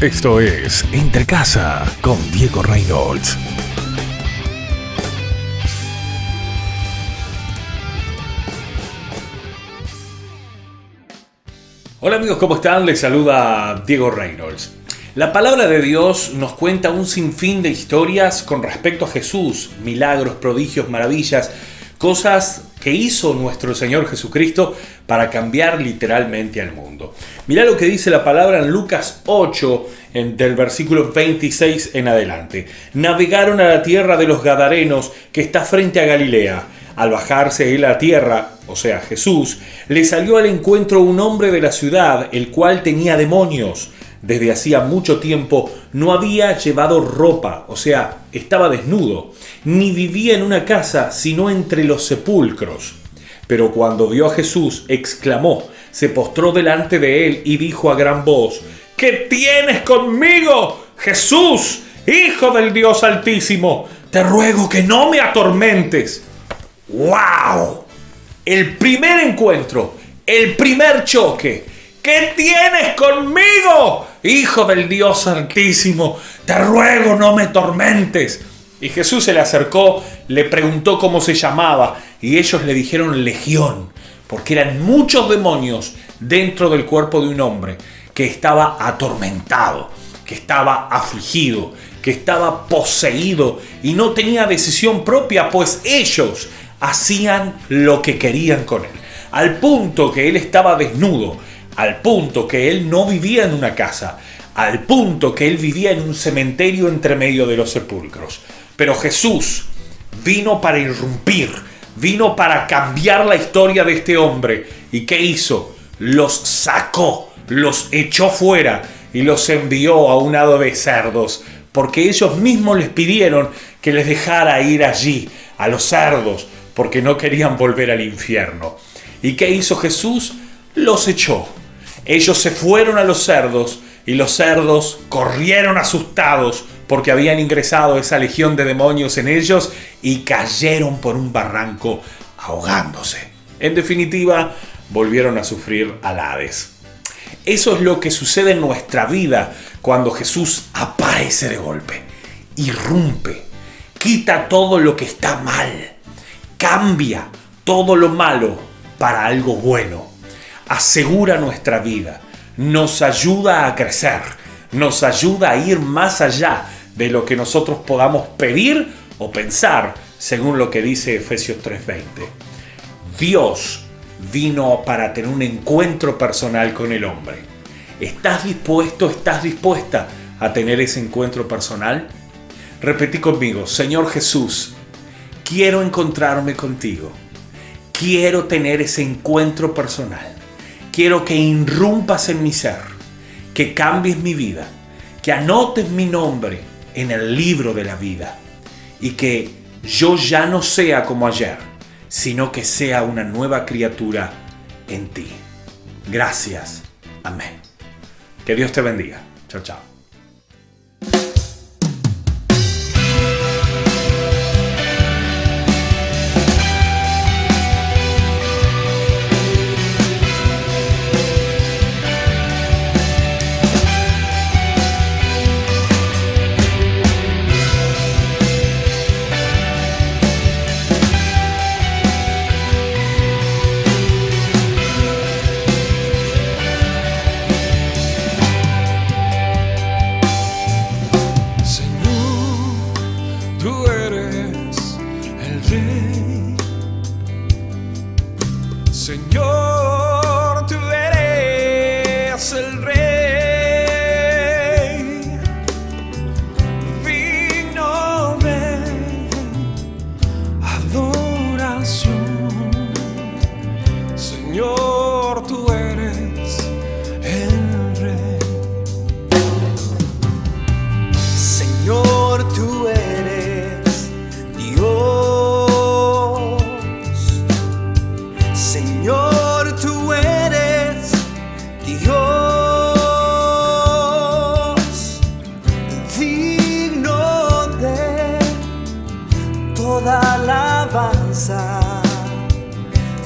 Esto es Entre Casa con Diego Reynolds. Hola amigos, ¿cómo están? Les saluda Diego Reynolds. La palabra de Dios nos cuenta un sinfín de historias con respecto a Jesús, milagros, prodigios, maravillas, cosas que hizo nuestro Señor Jesucristo para cambiar literalmente al mundo. Mira lo que dice la palabra en Lucas 8, del versículo 26 en adelante. Navegaron a la tierra de los Gadarenos, que está frente a Galilea. Al bajarse él a la tierra, o sea, Jesús, le salió al encuentro un hombre de la ciudad, el cual tenía demonios. Desde hacía mucho tiempo no había llevado ropa, o sea, estaba desnudo, ni vivía en una casa, sino entre los sepulcros. Pero cuando vio a Jesús, exclamó, se postró delante de él y dijo a gran voz, ¿qué tienes conmigo, Jesús, Hijo del Dios Altísimo? Te ruego que no me atormentes. ¡Wow! El primer encuentro, el primer choque. ¿Qué tienes conmigo, Hijo del Dios Altísimo? Te ruego no me tormentes. Y Jesús se le acercó, le preguntó cómo se llamaba, y ellos le dijeron legión, porque eran muchos demonios dentro del cuerpo de un hombre que estaba atormentado, que estaba afligido, que estaba poseído y no tenía decisión propia, pues ellos hacían lo que querían con él. Al punto que él estaba desnudo, al punto que él no vivía en una casa, al punto que él vivía en un cementerio entre medio de los sepulcros. Pero Jesús vino para irrumpir, vino para cambiar la historia de este hombre. ¿Y qué hizo? Los sacó, los echó fuera y los envió a un hado de cerdos, porque ellos mismos les pidieron que les dejara ir allí, a los cerdos, porque no querían volver al infierno. ¿Y qué hizo Jesús? Los echó. Ellos se fueron a los cerdos y los cerdos corrieron asustados porque habían ingresado esa legión de demonios en ellos y cayeron por un barranco ahogándose. En definitiva, volvieron a sufrir alades. Eso es lo que sucede en nuestra vida cuando Jesús aparece de golpe, irrumpe, quita todo lo que está mal, cambia todo lo malo para algo bueno, asegura nuestra vida, nos ayuda a crecer, nos ayuda a ir más allá de lo que nosotros podamos pedir o pensar, según lo que dice Efesios 3:20. Dios vino para tener un encuentro personal con el hombre. ¿Estás dispuesto, estás dispuesta a tener ese encuentro personal? Repetí conmigo, Señor Jesús, quiero encontrarme contigo. Quiero tener ese encuentro personal. Quiero que irrumpas en mi ser, que cambies mi vida, que anotes mi nombre en el libro de la vida y que yo ya no sea como ayer, sino que sea una nueva criatura en ti. Gracias. Amén. Que Dios te bendiga. Chao, chao. Señor,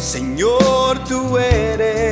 Señor, tú eres